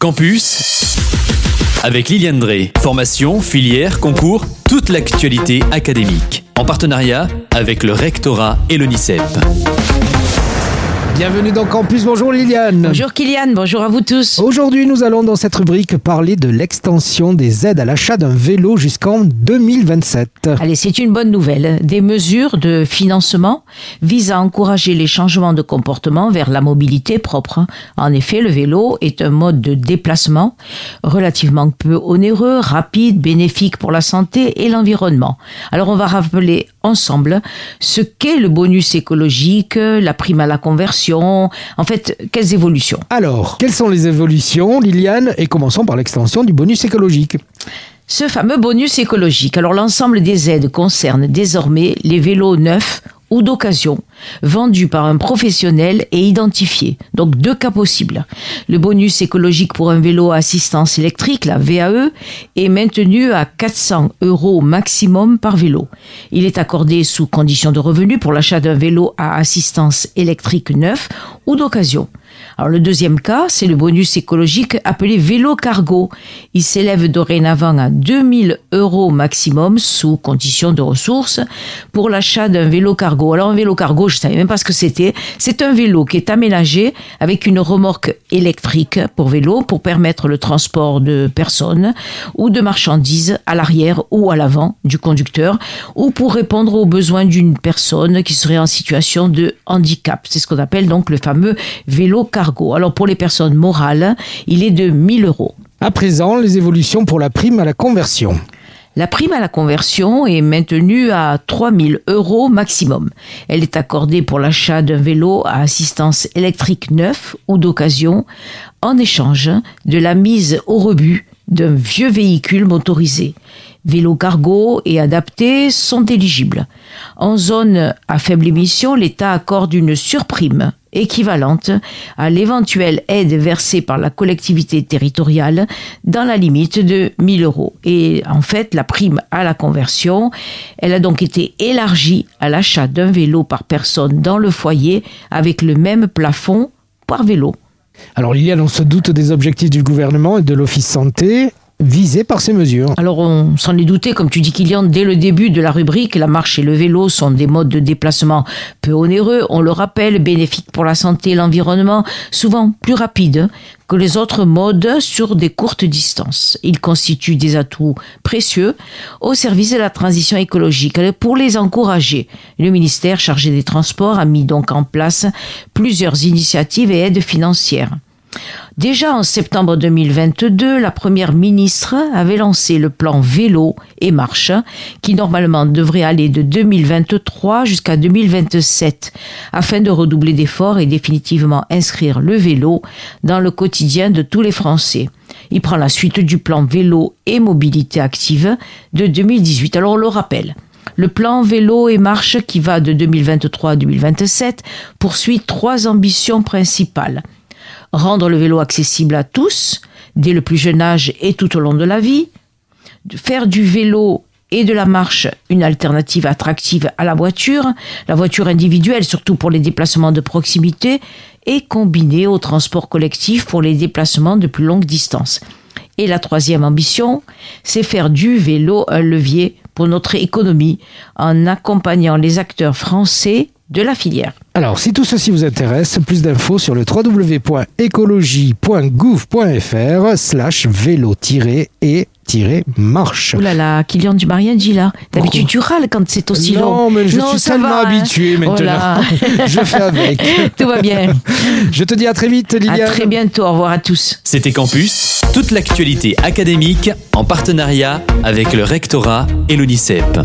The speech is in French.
Campus avec Liliane Drey. Formation, filière, concours, toute l'actualité académique. En partenariat avec le rectorat et l'ONICEP. Bienvenue dans Campus, bonjour Liliane. Bonjour Kylian, bonjour à vous tous. Aujourd'hui, nous allons dans cette rubrique parler de l'extension des aides à l'achat d'un vélo jusqu'en 2027. Allez, c'est une bonne nouvelle. Des mesures de financement visent à encourager les changements de comportement vers la mobilité propre. En effet, le vélo est un mode de déplacement relativement peu onéreux, rapide, bénéfique pour la santé et l'environnement. Alors, on va rappeler ensemble ce qu'est le bonus écologique, la prime à la conversion, en fait, quelles évolutions? Alors, quelles sont les évolutions, Liliane? Et commençons par l'extension du bonus écologique. Ce fameux bonus écologique. Alors, l'ensemble des aides concerne désormais les vélos neufs ou d'occasion, vendu par un professionnel et identifié. Donc deux cas possibles. Le bonus écologique pour un vélo à assistance électrique, la VAE, est maintenu à 400 euros maximum par vélo. Il est accordé sous condition de revenu pour l'achat d'un vélo à assistance électrique neuf ou d'occasion. Alors le deuxième cas, c'est le bonus écologique appelé vélo cargo. Il s'élève dorénavant à 2000 euros maximum sous condition de ressources pour l'achat d'un vélo cargo. Alors un vélo cargo, je ne savais même pas ce que c'était. C'est un vélo qui est aménagé avec une remorque électrique pour vélo pour permettre le transport de personnes ou de marchandises à l'arrière ou à l'avant du conducteur ou pour répondre aux besoins d'une personne qui serait en situation de handicap. C'est ce qu'on appelle donc le fameux vélo cargo. Alors pour les personnes morales, il est de 1000 euros. À présent, les évolutions pour la prime à la conversion. La prime à la conversion est maintenue à 3000 euros maximum. Elle est accordée pour l'achat d'un vélo à assistance électrique neuf ou d'occasion en échange de la mise au rebut d'un vieux véhicule motorisé. Vélo cargo et adaptés sont éligibles. En zone à faible émission, l'État accorde une surprime équivalente à l'éventuelle aide versée par la collectivité territoriale dans la limite de 1000 euros. Et en fait, la prime à la conversion, elle a donc été élargie à l'achat d'un vélo par personne dans le foyer avec le même plafond par vélo. Alors Liliane, on se doute des objectifs du gouvernement et de l'Office santé visés par ces mesures. Alors on s'en est douté, comme tu dis Kylian, dès le début de la rubrique, la marche et le vélo sont des modes de déplacement peu onéreux, on le rappelle, bénéfiques pour la santé et l'environnement, souvent plus rapides que les autres modes sur des courtes distances. Ils constituent des atouts précieux au service de la transition écologique. Pour les encourager, le ministère chargé des Transports a mis donc en place plusieurs initiatives et aides financières. Déjà en septembre 2022, la première ministre avait lancé le plan vélo et marche qui normalement devrait aller de 2023 jusqu'à 2027 afin de redoubler d'efforts et définitivement inscrire le vélo dans le quotidien de tous les Français. Il prend la suite du plan vélo et mobilité active de 2018. Alors on le rappelle. Le plan vélo et marche qui va de 2023 à 2027 poursuit trois ambitions principales rendre le vélo accessible à tous, dès le plus jeune âge et tout au long de la vie, faire du vélo et de la marche une alternative attractive à la voiture, la voiture individuelle surtout pour les déplacements de proximité, et combinée au transport collectif pour les déplacements de plus longue distance. Et la troisième ambition, c'est faire du vélo un levier pour notre économie en accompagnant les acteurs français de la filière. Alors, si tout ceci vous intéresse, plus d'infos sur le www.écologie.gouv.fr slash vélo-et marche. Oh là là, Kylian du Marien dit là. D'habitude, tu râles quand c'est aussi long. Non, mais je suis tellement hein. habitué maintenant. je fais avec. Tout va bien. Je te dis à très vite, Liliane. À très bientôt. Au revoir à tous. C'était Campus, toute l'actualité académique en partenariat avec le rectorat et l'UNICEP.